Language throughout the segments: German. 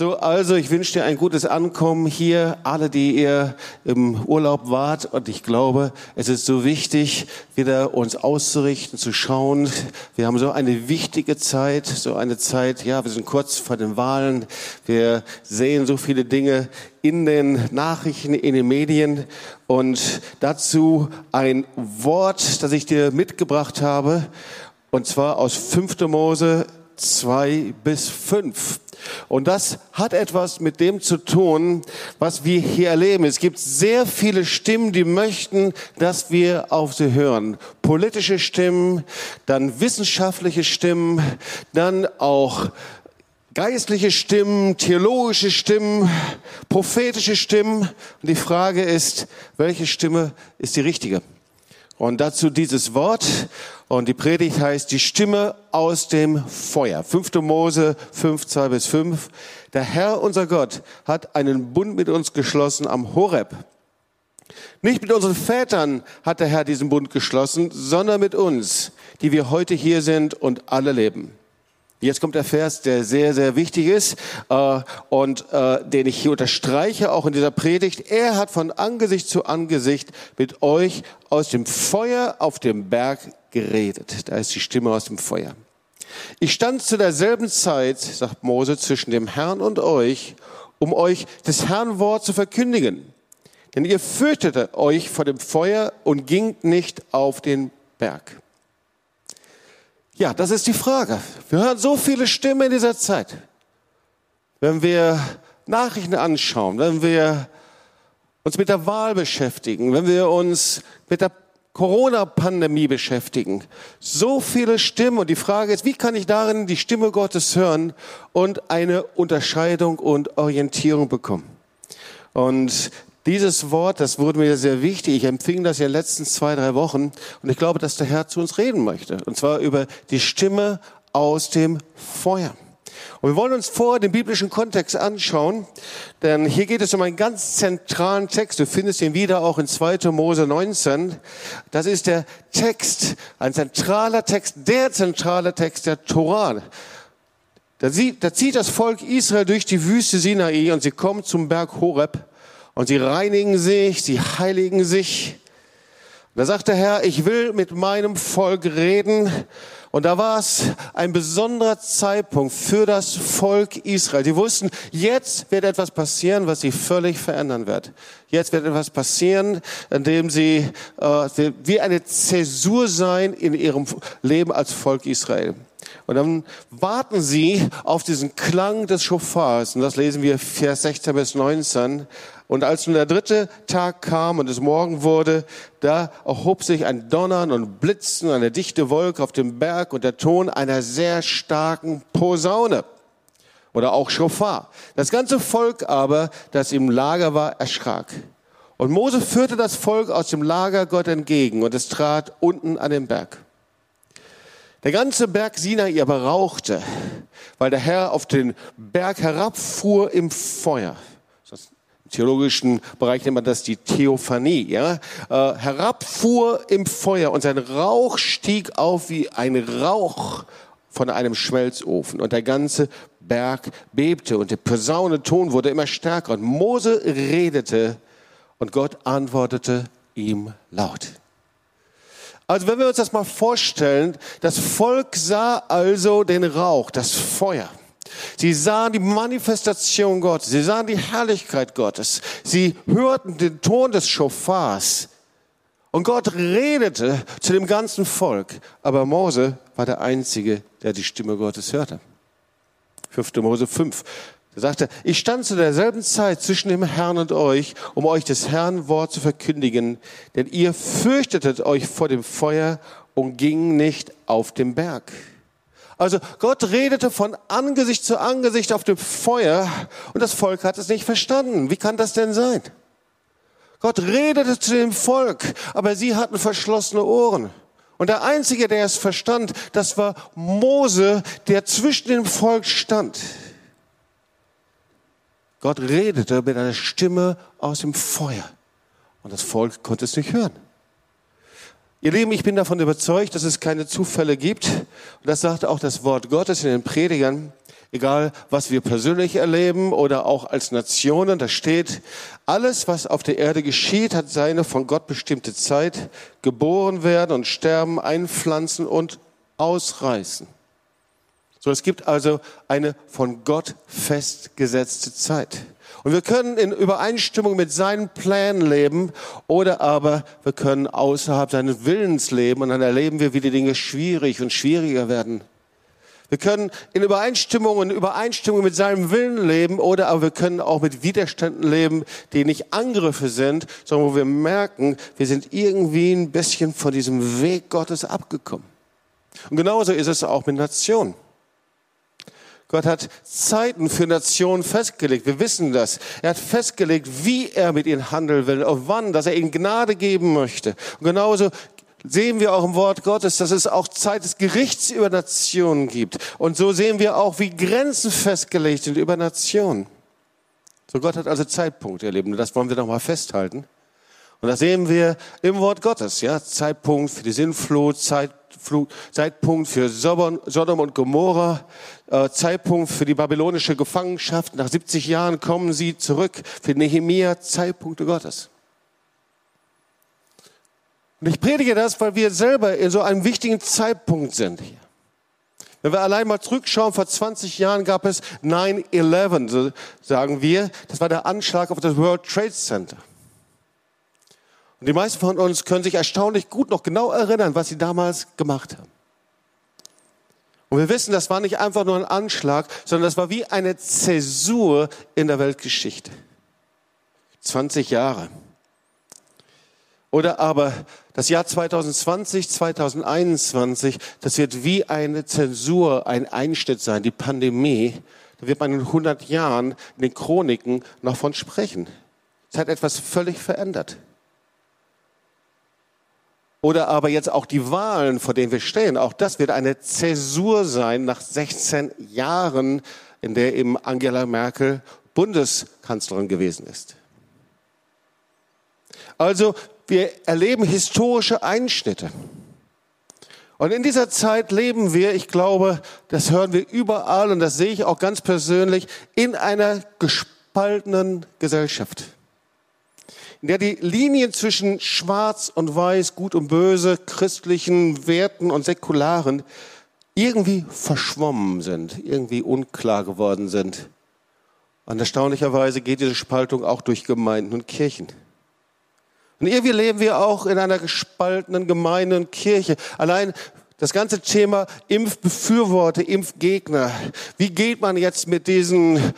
So, also ich wünsche dir ein gutes Ankommen hier, alle, die ihr im Urlaub wart. Und ich glaube, es ist so wichtig, wieder uns auszurichten, zu schauen. Wir haben so eine wichtige Zeit, so eine Zeit, ja, wir sind kurz vor den Wahlen. Wir sehen so viele Dinge in den Nachrichten, in den Medien. Und dazu ein Wort, das ich dir mitgebracht habe. Und zwar aus 5. Mose 2 bis 5. Und das hat etwas mit dem zu tun, was wir hier erleben. Es gibt sehr viele Stimmen, die möchten, dass wir auf sie hören. Politische Stimmen, dann wissenschaftliche Stimmen, dann auch geistliche Stimmen, theologische Stimmen, prophetische Stimmen. Und die Frage ist, welche Stimme ist die richtige? Und dazu dieses Wort. Und die Predigt heißt die Stimme aus dem Feuer. 5. Mose 5, 2 bis 5. Der Herr, unser Gott, hat einen Bund mit uns geschlossen am Horeb. Nicht mit unseren Vätern hat der Herr diesen Bund geschlossen, sondern mit uns, die wir heute hier sind und alle leben. Jetzt kommt der Vers, der sehr, sehr wichtig ist äh, und äh, den ich hier unterstreiche, auch in dieser Predigt. Er hat von Angesicht zu Angesicht mit euch aus dem Feuer auf dem Berg geredet. Da ist die Stimme aus dem Feuer. Ich stand zu derselben Zeit, sagt Mose, zwischen dem Herrn und euch, um euch das Herrn Wort zu verkündigen. Denn ihr fürchtete euch vor dem Feuer und gingt nicht auf den Berg. Ja, das ist die Frage. Wir hören so viele Stimmen in dieser Zeit. Wenn wir Nachrichten anschauen, wenn wir uns mit der Wahl beschäftigen, wenn wir uns mit der Corona-Pandemie beschäftigen. So viele Stimmen. Und die Frage ist, wie kann ich darin die Stimme Gottes hören und eine Unterscheidung und Orientierung bekommen? Und dieses Wort, das wurde mir sehr wichtig. Ich empfing das ja in letzten zwei, drei Wochen. Und ich glaube, dass der Herr zu uns reden möchte. Und zwar über die Stimme aus dem Feuer. Und wir wollen uns vor den biblischen Kontext anschauen, denn hier geht es um einen ganz zentralen Text. Du findest ihn wieder auch in 2. Mose 19. Das ist der Text, ein zentraler Text, der zentrale Text der Torah. Da, zieht das Volk Israel durch die Wüste Sinai und sie kommen zum Berg Horeb. Und sie reinigen sich, sie heiligen sich. Da sagt der Herr, ich will mit meinem Volk reden. Und da war es ein besonderer Zeitpunkt für das Volk Israel. Die wussten, jetzt wird etwas passieren, was sie völlig verändern wird. Jetzt wird etwas passieren, in dem sie äh, wie eine Zäsur sein in ihrem Leben als Volk Israel. Und dann warten sie auf diesen Klang des Schofars. Und das lesen wir Vers 16 bis 19. Und als nun der dritte Tag kam und es Morgen wurde, da erhob sich ein Donnern und Blitzen, eine dichte Wolke auf dem Berg und der Ton einer sehr starken Posaune oder auch Schofar. Das ganze Volk aber, das im Lager war, erschrak. Und Mose führte das Volk aus dem Lager Gott entgegen und es trat unten an den Berg. Der ganze Berg Sinai aber rauchte, weil der Herr auf den Berg herabfuhr im Feuer theologischen Bereich nennt man das die Theophanie, ja, äh, herabfuhr im Feuer und sein Rauch stieg auf wie ein Rauch von einem Schmelzofen und der ganze Berg bebte und der Posaunenton wurde immer stärker und Mose redete und Gott antwortete ihm laut. Also wenn wir uns das mal vorstellen, das Volk sah also den Rauch, das Feuer. Sie sahen die Manifestation Gottes, sie sahen die Herrlichkeit Gottes, sie hörten den Ton des Schofars. Und Gott redete zu dem ganzen Volk, aber Mose war der Einzige, der die Stimme Gottes hörte. 5. Mose 5. Da sagte, ich stand zu derselben Zeit zwischen dem Herrn und euch, um euch das Herrn Wort zu verkündigen, denn ihr fürchtetet euch vor dem Feuer und ging nicht auf den Berg. Also Gott redete von Angesicht zu Angesicht auf dem Feuer und das Volk hat es nicht verstanden. Wie kann das denn sein? Gott redete zu dem Volk, aber sie hatten verschlossene Ohren. Und der Einzige, der es verstand, das war Mose, der zwischen dem Volk stand. Gott redete mit einer Stimme aus dem Feuer. Und das Volk konnte es nicht hören. Ihr Lieben, ich bin davon überzeugt, dass es keine Zufälle gibt. Und das sagt auch das Wort Gottes in den Predigern. Egal, was wir persönlich erleben oder auch als Nationen, da steht, alles, was auf der Erde geschieht, hat seine von Gott bestimmte Zeit, geboren werden und sterben, einpflanzen und ausreißen. So, es gibt also eine von Gott festgesetzte Zeit. Und wir können in Übereinstimmung mit seinen Plänen leben oder aber wir können außerhalb seines Willens leben und dann erleben wir, wie die Dinge schwierig und schwieriger werden. Wir können in Übereinstimmung und Übereinstimmung mit seinem Willen leben oder aber wir können auch mit Widerständen leben, die nicht Angriffe sind, sondern wo wir merken, wir sind irgendwie ein bisschen von diesem Weg Gottes abgekommen. Und genauso ist es auch mit Nationen. Gott hat Zeiten für Nationen festgelegt. Wir wissen das. Er hat festgelegt, wie er mit ihnen handeln will, auf wann, dass er ihnen Gnade geben möchte. Und genauso sehen wir auch im Wort Gottes, dass es auch Zeit des Gerichts über Nationen gibt. Und so sehen wir auch, wie Grenzen festgelegt sind über Nationen. So Gott hat also Zeitpunkte erlebt. Und das wollen wir nochmal festhalten. Und das sehen wir im Wort Gottes, ja. Zeitpunkt für die Sinnflut, Zeit, Zeitpunkt für Sodom und Gomorra, äh, Zeitpunkt für die babylonische Gefangenschaft. Nach 70 Jahren kommen sie zurück. Für Nehemia Zeitpunkte Gottes. Und ich predige das, weil wir selber in so einem wichtigen Zeitpunkt sind hier. Wenn wir allein mal zurückschauen, vor 20 Jahren gab es 9-11, so sagen wir. Das war der Anschlag auf das World Trade Center. Und die meisten von uns können sich erstaunlich gut noch genau erinnern, was sie damals gemacht haben. Und wir wissen, das war nicht einfach nur ein Anschlag, sondern das war wie eine Zäsur in der Weltgeschichte. 20 Jahre. Oder aber das Jahr 2020, 2021, das wird wie eine Zensur, ein Einschnitt sein, die Pandemie. Da wird man in 100 Jahren in den Chroniken noch von sprechen. Es hat etwas völlig verändert. Oder aber jetzt auch die Wahlen, vor denen wir stehen. Auch das wird eine Zäsur sein nach 16 Jahren, in der eben Angela Merkel Bundeskanzlerin gewesen ist. Also wir erleben historische Einschnitte. Und in dieser Zeit leben wir, ich glaube, das hören wir überall und das sehe ich auch ganz persönlich, in einer gespaltenen Gesellschaft in der die Linien zwischen Schwarz und Weiß, Gut und Böse, christlichen Werten und säkularen irgendwie verschwommen sind, irgendwie unklar geworden sind. Und erstaunlicherweise geht diese Spaltung auch durch Gemeinden und Kirchen. Und irgendwie leben wir auch in einer gespaltenen Gemeinde und Kirche. Allein das ganze Thema Impfbefürworter, Impfgegner. Wie geht man jetzt mit diesen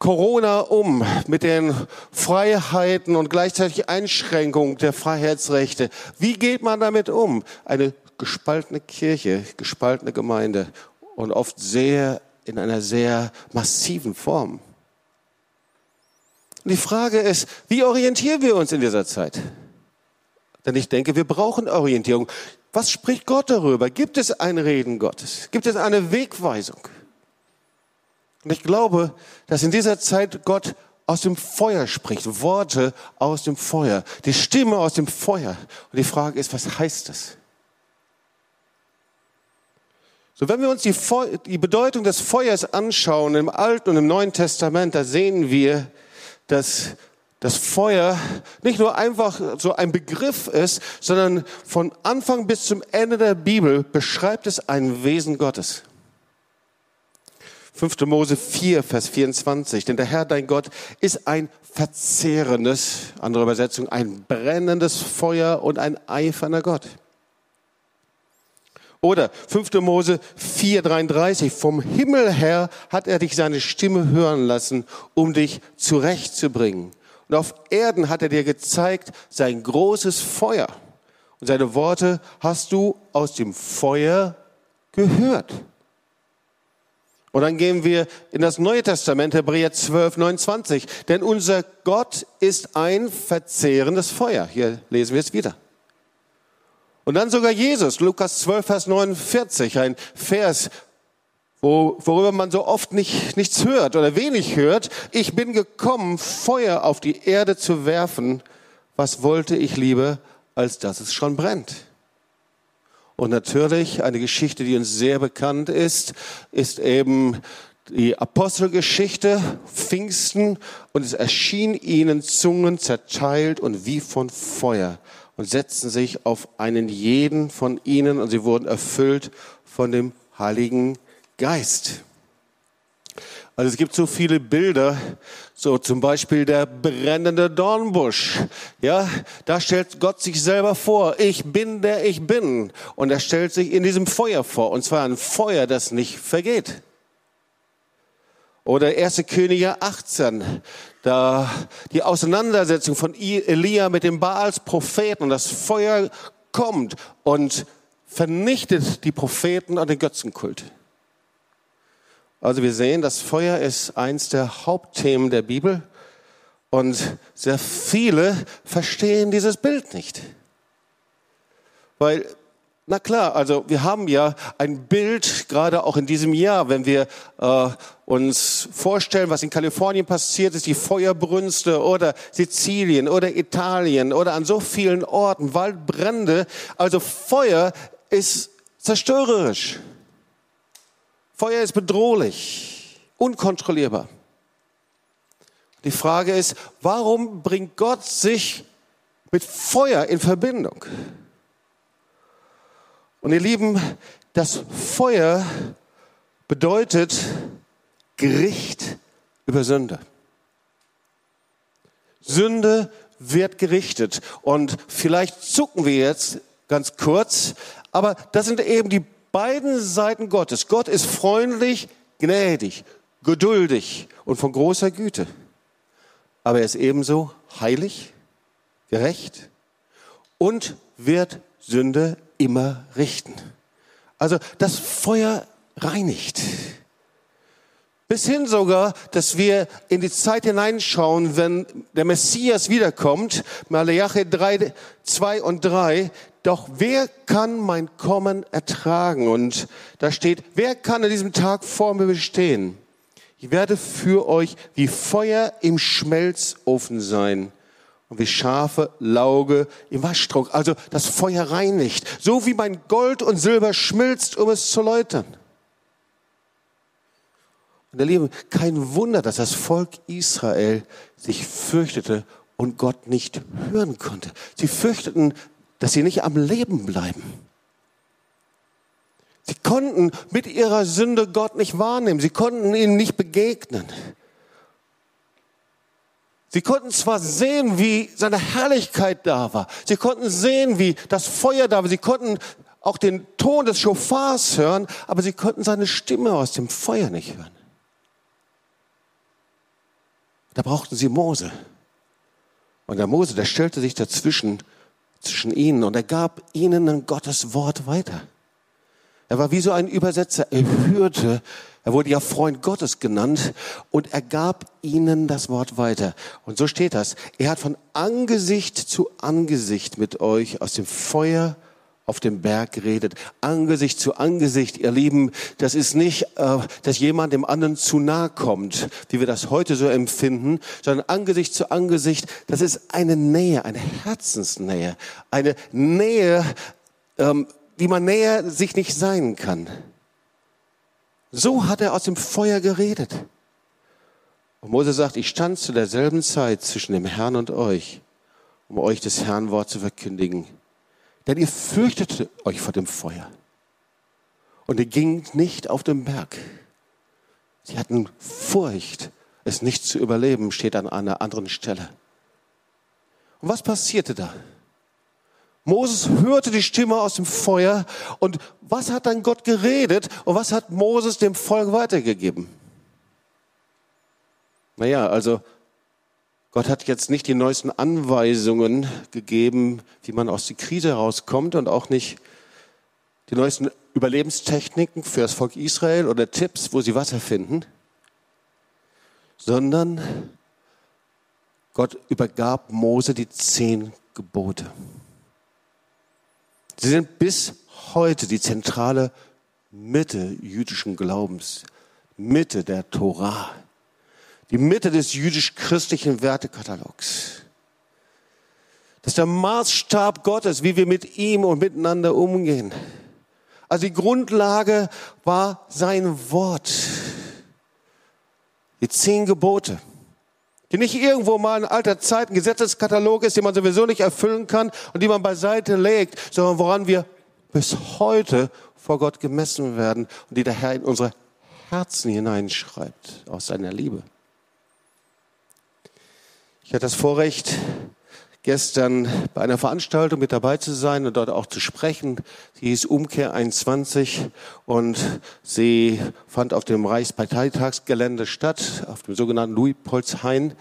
Corona um mit den Freiheiten und gleichzeitig Einschränkungen der Freiheitsrechte. Wie geht man damit um? Eine gespaltene Kirche, gespaltene Gemeinde und oft sehr in einer sehr massiven Form. Und die Frage ist, wie orientieren wir uns in dieser Zeit? Denn ich denke, wir brauchen Orientierung. Was spricht Gott darüber? Gibt es ein Reden Gottes? Gibt es eine Wegweisung? Und ich glaube, dass in dieser Zeit Gott aus dem Feuer spricht, Worte aus dem Feuer, die Stimme aus dem Feuer. Und die Frage ist, was heißt das? So, wenn wir uns die, Feu die Bedeutung des Feuers anschauen im Alten und im Neuen Testament, da sehen wir, dass das Feuer nicht nur einfach so ein Begriff ist, sondern von Anfang bis zum Ende der Bibel beschreibt es ein Wesen Gottes. 5. Mose 4, Vers 24. Denn der Herr, dein Gott, ist ein verzehrendes, andere Übersetzung, ein brennendes Feuer und ein eiferner Gott. Oder 5. Mose 4, 33. Vom Himmel her hat er dich seine Stimme hören lassen, um dich zurechtzubringen. Und auf Erden hat er dir gezeigt sein großes Feuer. Und seine Worte hast du aus dem Feuer gehört. Und dann gehen wir in das Neue Testament, Hebräer 12, 29. Denn unser Gott ist ein verzehrendes Feuer. Hier lesen wir es wieder. Und dann sogar Jesus, Lukas 12, Vers 49, ein Vers, wo, worüber man so oft nicht, nichts hört oder wenig hört. Ich bin gekommen, Feuer auf die Erde zu werfen. Was wollte ich lieber, als dass es schon brennt? Und natürlich eine Geschichte, die uns sehr bekannt ist, ist eben die Apostelgeschichte, Pfingsten, und es erschien ihnen Zungen zerteilt und wie von Feuer und setzten sich auf einen jeden von ihnen und sie wurden erfüllt von dem Heiligen Geist. Also es gibt so viele Bilder, so zum Beispiel der brennende Dornbusch. Ja, da stellt Gott sich selber vor. Ich bin der ich bin. Und er stellt sich in diesem Feuer vor. Und zwar ein Feuer, das nicht vergeht. Oder 1. Könige 18, da die Auseinandersetzung von Elia mit dem Baals Propheten und das Feuer kommt und vernichtet die Propheten und den Götzenkult. Also wir sehen, das Feuer ist eins der Hauptthemen der Bibel und sehr viele verstehen dieses Bild nicht. Weil na klar, also wir haben ja ein Bild, gerade auch in diesem Jahr, wenn wir äh, uns vorstellen, was in Kalifornien passiert ist, die Feuerbrünste oder Sizilien oder Italien oder an so vielen Orten, Waldbrände. Also Feuer ist zerstörerisch. Feuer ist bedrohlich, unkontrollierbar. Die Frage ist, warum bringt Gott sich mit Feuer in Verbindung? Und ihr Lieben, das Feuer bedeutet Gericht über Sünde. Sünde wird gerichtet. Und vielleicht zucken wir jetzt ganz kurz, aber das sind eben die beiden Seiten Gottes. Gott ist freundlich, gnädig, geduldig und von großer Güte. Aber er ist ebenso heilig, gerecht und wird Sünde immer richten. Also das Feuer reinigt. Bis hin sogar, dass wir in die Zeit hineinschauen, wenn der Messias wiederkommt, Malachi 3, 2 und 3, doch wer kann mein Kommen ertragen? Und da steht, wer kann an diesem Tag vor mir bestehen? Ich werde für euch wie Feuer im Schmelzofen sein und wie scharfe Lauge im Waschtrunk. Also das Feuer reinigt, so wie mein Gold und Silber schmilzt, um es zu läutern. Und ihr Lieben, kein Wunder, dass das Volk Israel sich fürchtete und Gott nicht hören konnte. Sie fürchteten, dass sie nicht am Leben bleiben. Sie konnten mit ihrer Sünde Gott nicht wahrnehmen. Sie konnten ihm nicht begegnen. Sie konnten zwar sehen, wie seine Herrlichkeit da war. Sie konnten sehen, wie das Feuer da war. Sie konnten auch den Ton des Schofars hören, aber sie konnten seine Stimme aus dem Feuer nicht hören. Da brauchten sie Mose. Und der Mose, der stellte sich dazwischen, zwischen ihnen und er gab ihnen ein Gottes Wort weiter. Er war wie so ein Übersetzer. Er hörte, er wurde ja Freund Gottes genannt und er gab ihnen das Wort weiter. Und so steht das. Er hat von Angesicht zu Angesicht mit euch aus dem Feuer auf dem Berg geredet. Angesicht zu Angesicht, ihr Lieben, das ist nicht, äh, dass jemand dem anderen zu nahe kommt, wie wir das heute so empfinden, sondern Angesicht zu Angesicht, das ist eine Nähe, eine Herzensnähe, eine Nähe, ähm, wie man näher sich nicht sein kann. So hat er aus dem Feuer geredet. Und Mose sagt, ich stand zu derselben Zeit zwischen dem Herrn und euch, um euch das Herrn Wort zu verkündigen. Denn ihr fürchtete euch vor dem Feuer. Und ihr gingt nicht auf den Berg. Sie hatten Furcht, es nicht zu überleben, steht an einer anderen Stelle. Und was passierte da? Moses hörte die Stimme aus dem Feuer und was hat dann Gott geredet und was hat Moses dem Volk weitergegeben? Naja, also Gott hat jetzt nicht die neuesten Anweisungen gegeben, wie man aus der Krise herauskommt und auch nicht die neuesten Überlebenstechniken für das Volk Israel oder Tipps, wo sie Wasser finden, sondern Gott übergab Mose die zehn Gebote. Sie sind bis heute die zentrale Mitte jüdischen Glaubens, Mitte der Torah, die Mitte des jüdisch-christlichen Wertekatalogs. Das ist der Maßstab Gottes, wie wir mit ihm und miteinander umgehen. Also die Grundlage war sein Wort. Die zehn Gebote, die nicht irgendwo mal in alter Zeit ein Gesetzeskatalog ist, den man sowieso nicht erfüllen kann und die man beiseite legt, sondern woran wir bis heute vor Gott gemessen werden und die der Herr in unsere Herzen hineinschreibt aus seiner Liebe. Ich hatte das Vorrecht, gestern bei einer Veranstaltung mit dabei zu sein und dort auch zu sprechen. Sie hieß Umkehr 21 und sie fand auf dem Reichsparteitagsgelände statt, auf dem sogenannten Louis-Polz-Hain.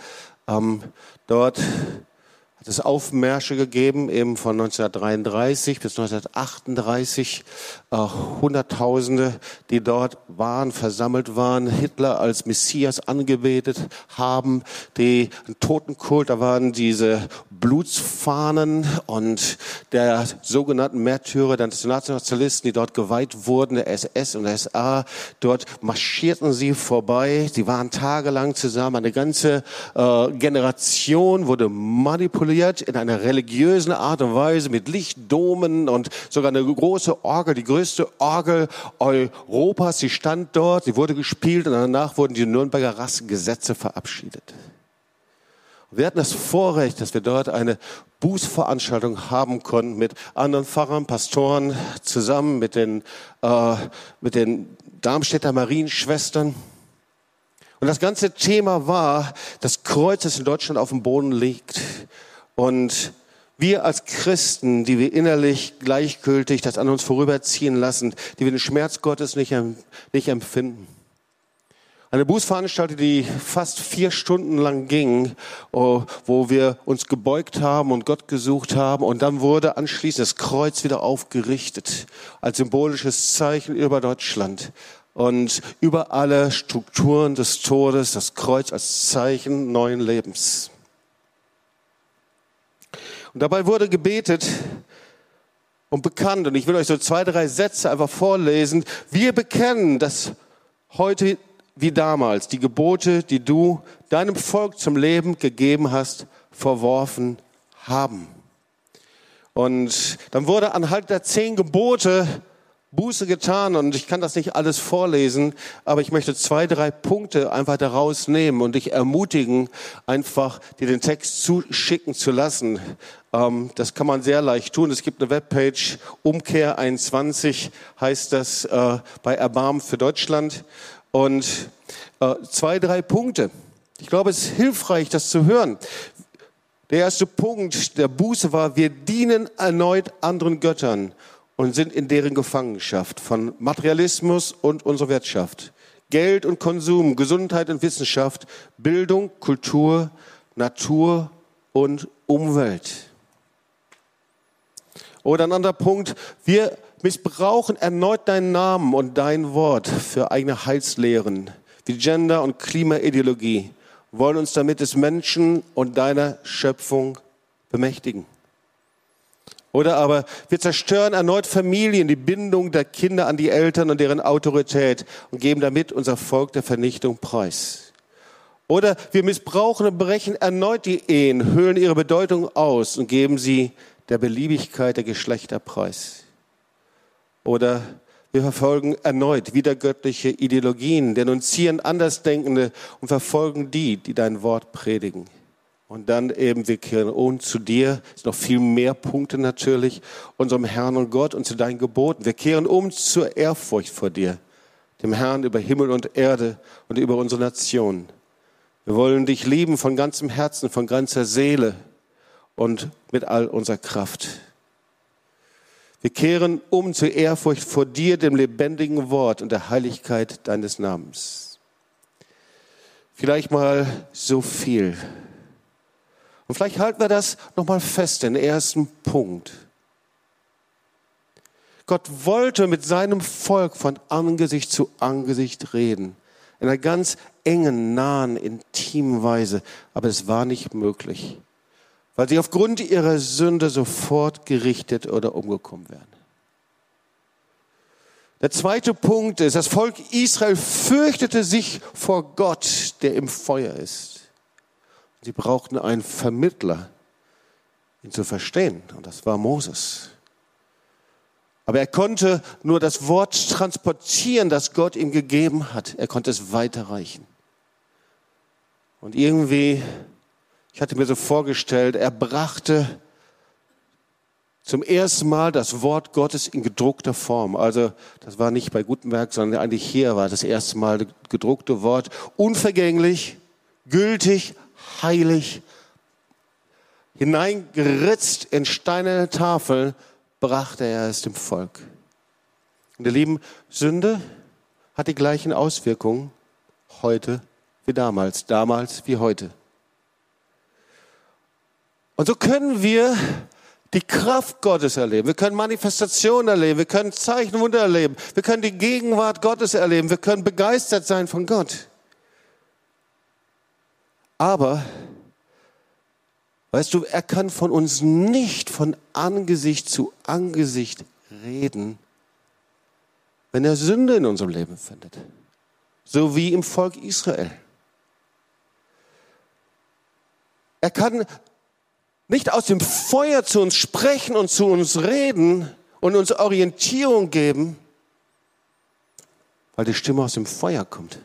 Ähm, dort hat es Aufmärsche gegeben, eben von 1933 bis 1938, äh, Hunderttausende, die dort waren, versammelt waren, Hitler als Messias angebetet haben, die Totenkult, da waren diese Blutsfahnen und der sogenannten Märtyrer der Nationalsozialisten, die dort geweiht wurden, der SS und der SA, dort marschierten sie vorbei, sie waren tagelang zusammen, eine ganze äh, Generation wurde manipuliert in einer religiösen Art und Weise mit Lichtdomen und sogar eine große Orgel, die größte Orgel Europas. Sie stand dort, sie wurde gespielt und danach wurden die Nürnberger Rassengesetze verabschiedet. Wir hatten das Vorrecht, dass wir dort eine Bußveranstaltung haben konnten mit anderen Pfarrern, Pastoren, zusammen mit den, äh, mit den Darmstädter Marienschwestern. Und das ganze Thema war, das Kreuz, das in Deutschland auf dem Boden liegt. Und wir als Christen, die wir innerlich gleichgültig das an uns vorüberziehen lassen, die wir den Schmerz Gottes nicht, nicht empfinden. Eine Bußveranstaltung, die fast vier Stunden lang ging, oh, wo wir uns gebeugt haben und Gott gesucht haben. Und dann wurde anschließend das Kreuz wieder aufgerichtet als symbolisches Zeichen über Deutschland. Und über alle Strukturen des Todes das Kreuz als Zeichen neuen Lebens. Und dabei wurde gebetet und bekannt, und ich will euch so zwei, drei Sätze einfach vorlesen. Wir bekennen, dass heute wie damals die Gebote, die du deinem Volk zum Leben gegeben hast, verworfen haben. Und dann wurde anhand der zehn Gebote Buße getan und ich kann das nicht alles vorlesen, aber ich möchte zwei, drei Punkte einfach daraus nehmen und dich ermutigen, einfach dir den Text zuschicken zu lassen. Ähm, das kann man sehr leicht tun. Es gibt eine Webpage, Umkehr 21 heißt das äh, bei Erbarmen für Deutschland. Und äh, zwei, drei Punkte. Ich glaube, es ist hilfreich, das zu hören. Der erste Punkt der Buße war, wir dienen erneut anderen Göttern und sind in deren Gefangenschaft von Materialismus und unserer Wirtschaft. Geld und Konsum, Gesundheit und Wissenschaft, Bildung, Kultur, Natur und Umwelt. Oder ein anderer Punkt, wir missbrauchen erneut deinen Namen und dein Wort für eigene Heilslehren, wie Gender- und Klimaideologie, wollen uns damit des Menschen und deiner Schöpfung bemächtigen. Oder aber wir zerstören erneut Familien, die Bindung der Kinder an die Eltern und deren Autorität und geben damit unser Volk der Vernichtung preis. Oder wir missbrauchen und brechen erneut die Ehen, höhlen ihre Bedeutung aus und geben sie der Beliebigkeit der Geschlechter preis. Oder wir verfolgen erneut wiedergöttliche Ideologien, denunzieren Andersdenkende und verfolgen die, die dein Wort predigen. Und dann eben, wir kehren um zu dir, es noch viel mehr Punkte natürlich, unserem Herrn und Gott und zu deinen Geboten. Wir kehren um zur Ehrfurcht vor dir, dem Herrn über Himmel und Erde und über unsere Nation. Wir wollen dich lieben von ganzem Herzen, von ganzer Seele und mit all unserer Kraft. Wir kehren um zur Ehrfurcht vor dir, dem lebendigen Wort und der Heiligkeit deines Namens. Vielleicht mal so viel. Und vielleicht halten wir das nochmal fest, den ersten Punkt. Gott wollte mit seinem Volk von Angesicht zu Angesicht reden. In einer ganz engen, nahen, intimen Weise. Aber es war nicht möglich, weil sie aufgrund ihrer Sünde sofort gerichtet oder umgekommen wären. Der zweite Punkt ist, das Volk Israel fürchtete sich vor Gott, der im Feuer ist. Sie brauchten einen Vermittler, ihn zu verstehen. Und das war Moses. Aber er konnte nur das Wort transportieren, das Gott ihm gegeben hat. Er konnte es weiterreichen. Und irgendwie, ich hatte mir so vorgestellt, er brachte zum ersten Mal das Wort Gottes in gedruckter Form. Also das war nicht bei Gutenberg, sondern eigentlich hier war das erste Mal das gedruckte Wort. Unvergänglich, gültig, heilig, hineingeritzt in steinerne Tafeln, brachte er es dem Volk. Und ihr Lieben, Sünde hat die gleichen Auswirkungen heute wie damals, damals wie heute. Und so können wir die Kraft Gottes erleben. Wir können Manifestationen erleben. Wir können Zeichen, und Wunder erleben. Wir können die Gegenwart Gottes erleben. Wir können begeistert sein von Gott. Aber, weißt du, er kann von uns nicht von Angesicht zu Angesicht reden, wenn er Sünde in unserem Leben findet. So wie im Volk Israel. Er kann nicht aus dem Feuer zu uns sprechen und zu uns reden und uns Orientierung geben, weil die Stimme aus dem Feuer kommt.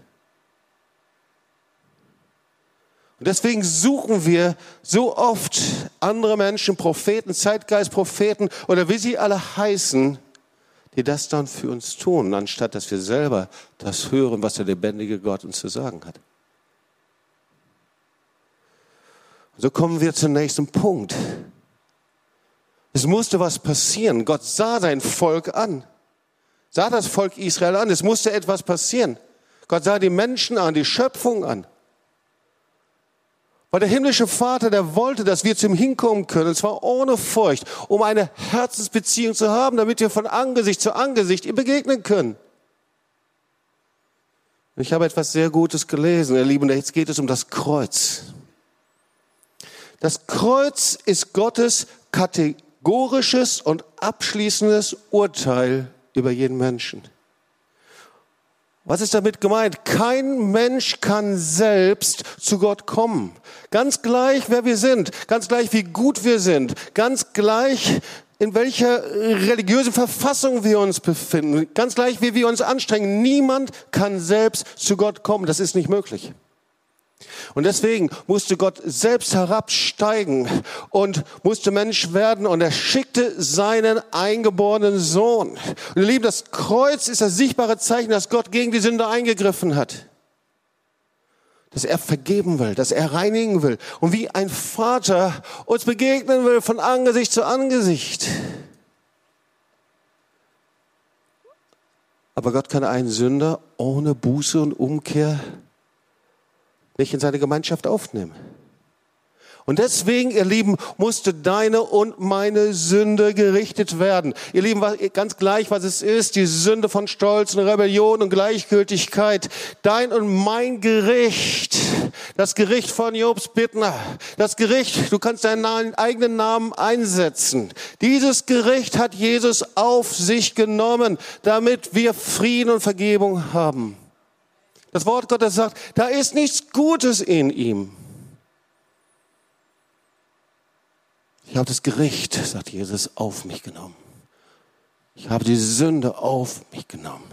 Und deswegen suchen wir so oft andere Menschen, Propheten, Zeitgeistpropheten oder wie sie alle heißen, die das dann für uns tun, anstatt dass wir selber das hören, was der lebendige Gott uns zu sagen hat. So kommen wir zum nächsten Punkt. Es musste was passieren. Gott sah sein Volk an, sah das Volk Israel an. Es musste etwas passieren. Gott sah die Menschen an, die Schöpfung an. Weil der himmlische Vater, der wollte, dass wir zu ihm hinkommen können, und zwar ohne Furcht, um eine Herzensbeziehung zu haben, damit wir von Angesicht zu Angesicht ihm begegnen können. Ich habe etwas sehr Gutes gelesen, ihr Lieben, jetzt geht es um das Kreuz. Das Kreuz ist Gottes kategorisches und abschließendes Urteil über jeden Menschen. Was ist damit gemeint? Kein Mensch kann selbst zu Gott kommen. Ganz gleich, wer wir sind, ganz gleich, wie gut wir sind, ganz gleich, in welcher religiösen Verfassung wir uns befinden, ganz gleich, wie wir uns anstrengen. Niemand kann selbst zu Gott kommen. Das ist nicht möglich. Und deswegen musste Gott selbst herabsteigen und musste Mensch werden und er schickte seinen eingeborenen Sohn. Und ihr Lieben, das Kreuz ist das sichtbare Zeichen, dass Gott gegen die Sünde eingegriffen hat. Dass er vergeben will, dass er reinigen will und wie ein Vater uns begegnen will von Angesicht zu Angesicht. Aber Gott kann einen Sünder ohne Buße und Umkehr nicht in seine Gemeinschaft aufnehmen. Und deswegen, ihr Lieben, musste deine und meine Sünde gerichtet werden. Ihr Lieben, ganz gleich, was es ist, die Sünde von Stolz und Rebellion und Gleichgültigkeit. Dein und mein Gericht, das Gericht von Jobs Bittner, das Gericht, du kannst deinen eigenen Namen einsetzen. Dieses Gericht hat Jesus auf sich genommen, damit wir Frieden und Vergebung haben. Das Wort Gottes sagt, da ist nichts Gutes in ihm. Ich habe das Gericht, sagt Jesus, auf mich genommen. Ich habe die Sünde auf mich genommen.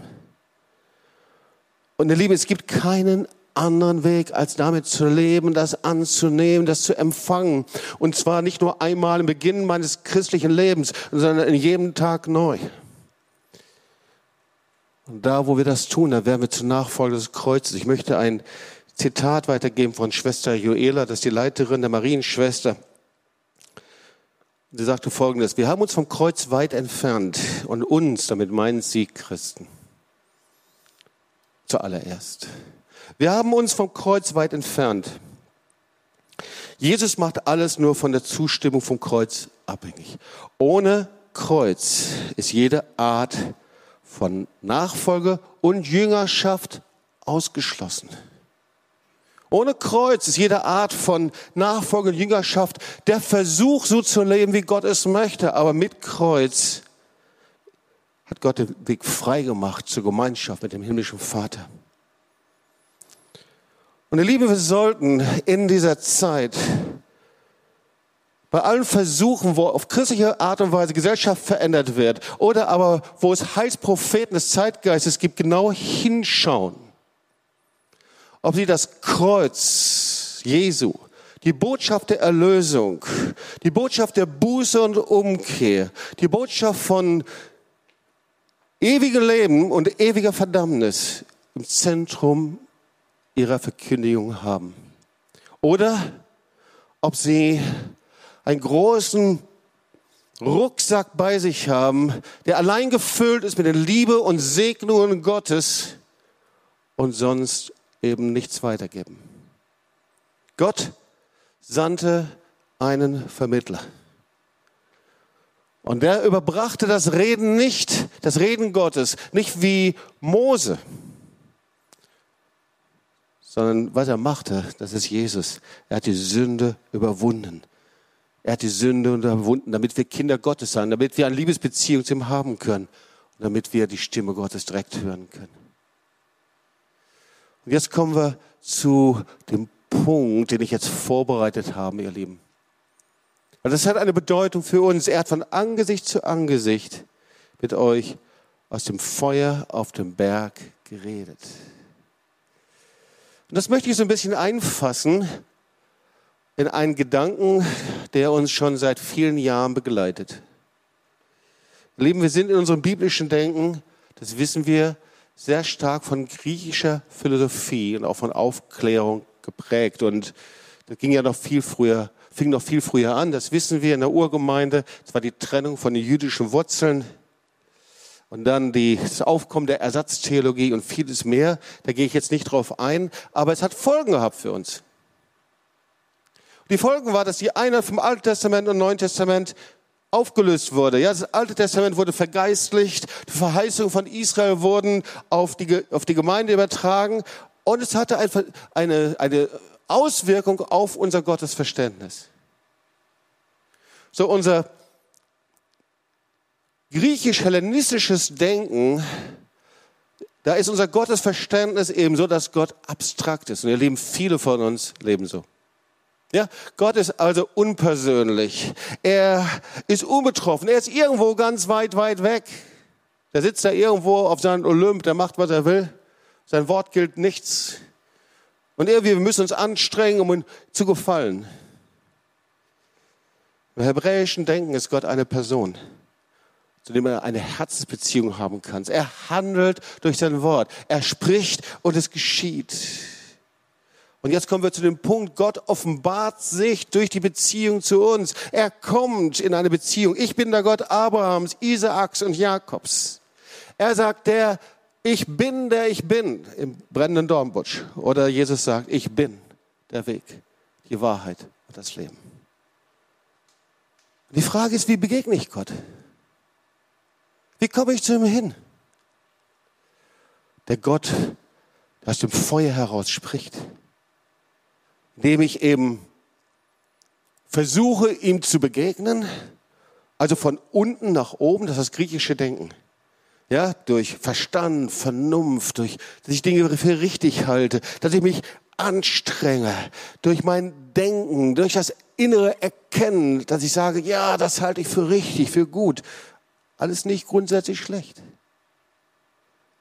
Und ihr Lieben, es gibt keinen anderen Weg, als damit zu leben, das anzunehmen, das zu empfangen. Und zwar nicht nur einmal im Beginn meines christlichen Lebens, sondern in jedem Tag neu. Und da, wo wir das tun, da werden wir zu Nachfolger des Kreuzes. Ich möchte ein Zitat weitergeben von Schwester Joela, das ist die Leiterin der Marienschwester. Sie sagte Folgendes, wir haben uns vom Kreuz weit entfernt und uns, damit meinen sie Christen, zuallererst. Wir haben uns vom Kreuz weit entfernt. Jesus macht alles nur von der Zustimmung vom Kreuz abhängig. Ohne Kreuz ist jede Art von Nachfolge und Jüngerschaft ausgeschlossen. Ohne Kreuz ist jede Art von Nachfolge und Jüngerschaft der Versuch, so zu leben, wie Gott es möchte. Aber mit Kreuz hat Gott den Weg frei gemacht zur Gemeinschaft mit dem himmlischen Vater. Und ihr Liebe, wir sollten in dieser Zeit bei allen Versuchen, wo auf christliche Art und Weise Gesellschaft verändert wird, oder aber wo es Heilspropheten des Zeitgeistes gibt, genau hinschauen. Ob sie das Kreuz Jesu, die Botschaft der Erlösung, die Botschaft der Buße und Umkehr, die Botschaft von ewigem Leben und ewiger Verdammnis im Zentrum ihrer Verkündigung haben. Oder ob sie einen großen Rucksack bei sich haben, der allein gefüllt ist mit der Liebe und Segnungen Gottes und sonst eben nichts weitergeben. Gott sandte einen Vermittler. Und der überbrachte das Reden nicht, das Reden Gottes, nicht wie Mose, sondern was er machte, das ist Jesus. Er hat die Sünde überwunden. Er hat die Sünde überwunden, damit wir Kinder Gottes sein, damit wir eine Liebesbeziehung zu ihm haben können und damit wir die Stimme Gottes direkt hören können. Und jetzt kommen wir zu dem Punkt, den ich jetzt vorbereitet habe, ihr Lieben. Und das hat eine Bedeutung für uns. Er hat von Angesicht zu Angesicht mit euch aus dem Feuer auf dem Berg geredet. Und das möchte ich so ein bisschen einfassen in einen Gedanken, der uns schon seit vielen Jahren begleitet. Lieben, wir sind in unserem biblischen Denken, das wissen wir, sehr stark von griechischer Philosophie und auch von Aufklärung geprägt. Und das ging ja noch viel früher, fing noch viel früher an. Das wissen wir in der Urgemeinde. Das war die Trennung von den jüdischen Wurzeln. Und dann die, das Aufkommen der Ersatztheologie und vieles mehr. Da gehe ich jetzt nicht drauf ein. Aber es hat Folgen gehabt für uns. Die Folgen war, dass die Einheit vom Alten Testament und Neuen Testament aufgelöst wurde. Ja, das Alte Testament wurde vergeistlicht, die Verheißungen von Israel wurden auf die, auf die Gemeinde übertragen und es hatte eine, eine Auswirkung auf unser Gottesverständnis. So unser griechisch-hellenistisches Denken, da ist unser Gottesverständnis eben so, dass Gott abstrakt ist. Und ihr Lieben, viele von uns leben so. Ja, Gott ist also unpersönlich. Er ist unbetroffen. Er ist irgendwo ganz weit, weit weg. Der sitzt da irgendwo auf seinem Olymp, der macht, was er will. Sein Wort gilt nichts. Und irgendwie, wir müssen uns anstrengen, um ihm zu gefallen. Im hebräischen Denken ist Gott eine Person, zu dem er eine Herzensbeziehung haben kann. Er handelt durch sein Wort. Er spricht und es geschieht. Und jetzt kommen wir zu dem Punkt, Gott offenbart sich durch die Beziehung zu uns. Er kommt in eine Beziehung. Ich bin der Gott Abrahams, Isaaks und Jakobs. Er sagt, der ich bin, der ich bin, im brennenden Dornbusch. Oder Jesus sagt, ich bin der Weg, die Wahrheit und das Leben. Die Frage ist, wie begegne ich Gott? Wie komme ich zu ihm hin? Der Gott, der aus dem Feuer heraus spricht indem ich eben versuche, ihm zu begegnen, also von unten nach oben, das ist das griechische Denken. Ja, durch Verstand, Vernunft, durch, dass ich Dinge für richtig halte, dass ich mich anstrenge, durch mein Denken, durch das innere Erkennen, dass ich sage, ja, das halte ich für richtig, für gut. Alles nicht grundsätzlich schlecht.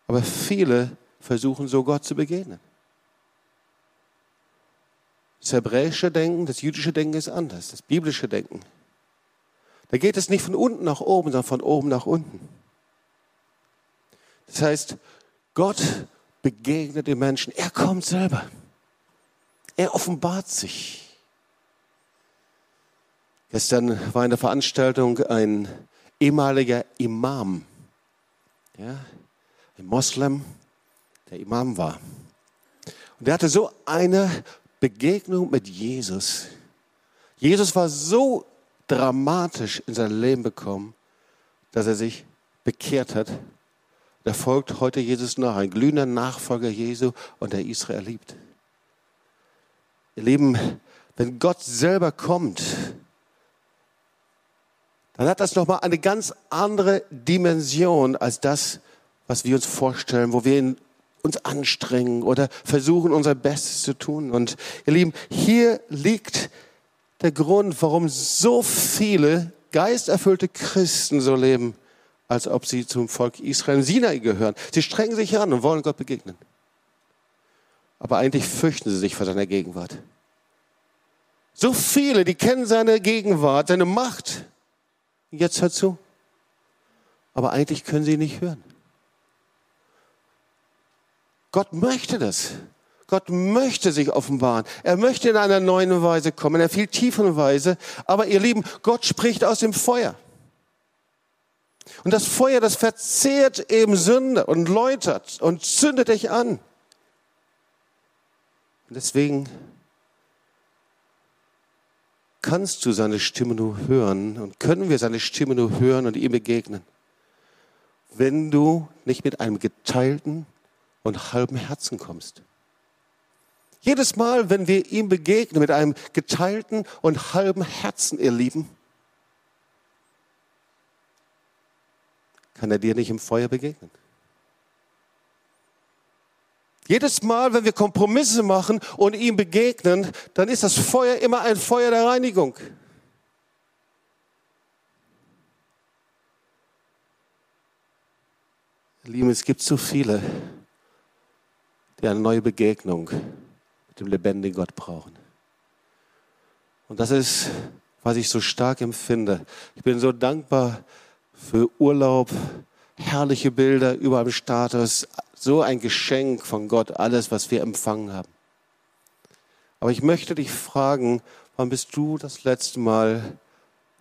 Aber viele versuchen so Gott zu begegnen. Das hebräische Denken, das jüdische Denken ist anders, das biblische Denken. Da geht es nicht von unten nach oben, sondern von oben nach unten. Das heißt, Gott begegnet den Menschen. Er kommt selber. Er offenbart sich. Gestern war in der Veranstaltung ein ehemaliger Imam, ja, ein Moslem, der Imam war. Und der hatte so eine Begegnung mit Jesus. Jesus war so dramatisch in sein Leben gekommen, dass er sich bekehrt hat. Er folgt heute Jesus nach, ein glühender Nachfolger Jesu und der Israel liebt. Ihr Lieben, wenn Gott selber kommt, dann hat das nochmal eine ganz andere Dimension als das, was wir uns vorstellen, wo wir ihn uns anstrengen oder versuchen, unser Bestes zu tun. Und ihr Lieben, hier liegt der Grund, warum so viele geisterfüllte Christen so leben, als ob sie zum Volk Israel Sinai gehören. Sie strengen sich an und wollen Gott begegnen. Aber eigentlich fürchten sie sich vor seiner Gegenwart. So viele, die kennen seine Gegenwart, seine Macht. Jetzt hört zu. Aber eigentlich können sie nicht hören. Gott möchte das. Gott möchte sich offenbaren. Er möchte in einer neuen Weise kommen, in einer viel tieferen Weise. Aber ihr Lieben, Gott spricht aus dem Feuer. Und das Feuer, das verzehrt eben Sünde und läutert und zündet dich an. Und deswegen kannst du seine Stimme nur hören und können wir seine Stimme nur hören und ihm begegnen, wenn du nicht mit einem geteilten und halben Herzen kommst. Jedes Mal, wenn wir ihm begegnen mit einem geteilten und halben Herzen, ihr Lieben, kann er dir nicht im Feuer begegnen. Jedes Mal, wenn wir Kompromisse machen und ihm begegnen, dann ist das Feuer immer ein Feuer der Reinigung. Lieben, es gibt so viele, die eine neue Begegnung mit dem lebendigen Gott brauchen. Und das ist, was ich so stark empfinde. Ich bin so dankbar für Urlaub, herrliche Bilder überall im Status, so ein Geschenk von Gott, alles, was wir empfangen haben. Aber ich möchte dich fragen, wann bist du das letzte Mal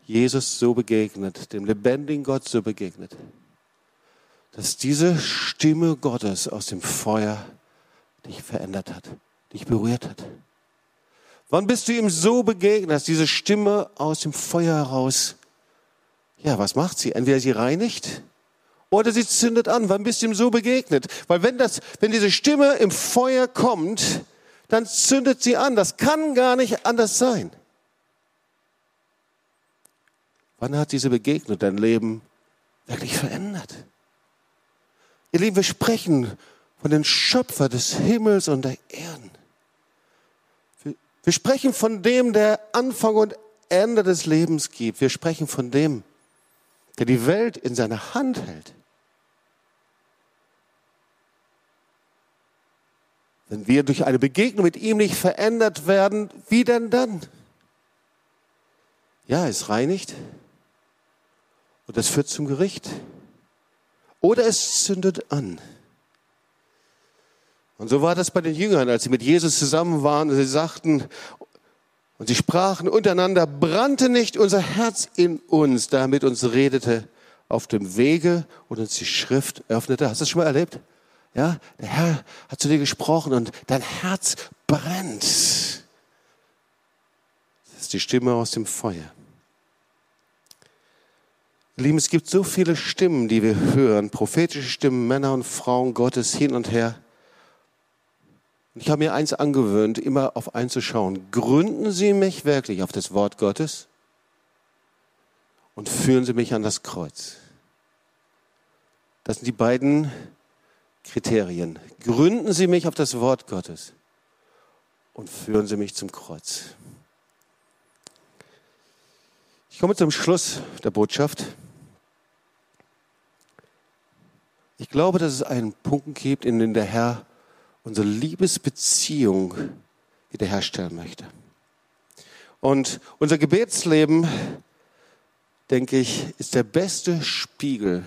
Jesus so begegnet, dem lebendigen Gott so begegnet, dass diese Stimme Gottes aus dem Feuer dich verändert hat, dich berührt hat? Wann bist du ihm so begegnet, dass diese Stimme aus dem Feuer heraus, ja, was macht sie? Entweder sie reinigt oder sie zündet an. Wann bist du ihm so begegnet? Weil wenn das, wenn diese Stimme im Feuer kommt, dann zündet sie an. Das kann gar nicht anders sein. Wann hat diese Begegnung dein Leben wirklich verändert? Ihr Lieben, wir sprechen von dem Schöpfer des Himmels und der Erden. Wir sprechen von dem, der Anfang und Ende des Lebens gibt. Wir sprechen von dem, der die Welt in seiner Hand hält. Wenn wir durch eine Begegnung mit ihm nicht verändert werden, wie denn dann? Ja, es reinigt und es führt zum Gericht oder es zündet an. Und so war das bei den Jüngern, als sie mit Jesus zusammen waren und sie sagten und sie sprachen untereinander, brannte nicht unser Herz in uns, da er mit uns redete auf dem Wege und uns die Schrift öffnete. Hast du das schon mal erlebt? Ja, der Herr hat zu dir gesprochen und dein Herz brennt. Das ist die Stimme aus dem Feuer. Lieben, es gibt so viele Stimmen, die wir hören, prophetische Stimmen, Männer und Frauen Gottes hin und her. Ich habe mir eins angewöhnt, immer auf einzuschauen. Gründen Sie mich wirklich auf das Wort Gottes und führen Sie mich an das Kreuz. Das sind die beiden Kriterien. Gründen Sie mich auf das Wort Gottes und führen Sie mich zum Kreuz. Ich komme zum Schluss der Botschaft. Ich glaube, dass es einen Punkt gibt, in dem der Herr unsere Liebesbeziehung wiederherstellen möchte. Und unser Gebetsleben, denke ich, ist der beste Spiegel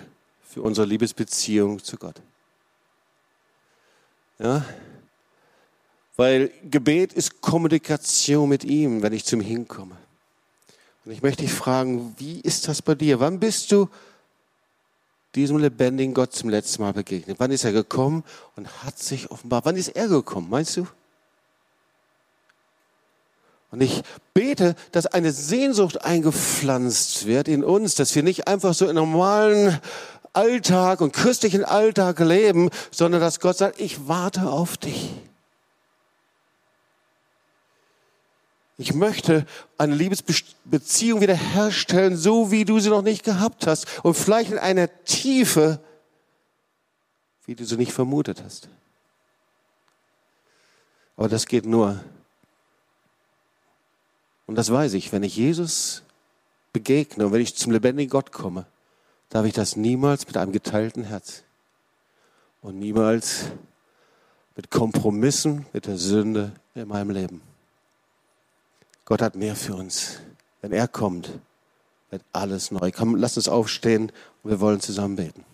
für unsere Liebesbeziehung zu Gott. Ja? Weil Gebet ist Kommunikation mit ihm, wenn ich zum hinkomme. Und ich möchte dich fragen, wie ist das bei dir? Wann bist du diesem lebendigen Gott zum letzten Mal begegnet? Wann ist er gekommen und hat sich offenbar, wann ist er gekommen, meinst du? Und ich bete, dass eine Sehnsucht eingepflanzt wird in uns, dass wir nicht einfach so in normalen Alltag und christlichen Alltag leben, sondern dass Gott sagt, ich warte auf dich. Ich möchte eine Liebesbeziehung wiederherstellen, so wie du sie noch nicht gehabt hast und vielleicht in einer Tiefe, wie du sie nicht vermutet hast. Aber das geht nur, Und das weiß ich, wenn ich Jesus begegne und wenn ich zum lebendigen Gott komme, darf ich das niemals mit einem geteilten Herz und niemals mit Kompromissen mit der Sünde in meinem Leben. Gott hat mehr für uns. Wenn er kommt, wird alles neu. Komm, lass uns aufstehen und wir wollen zusammen beten.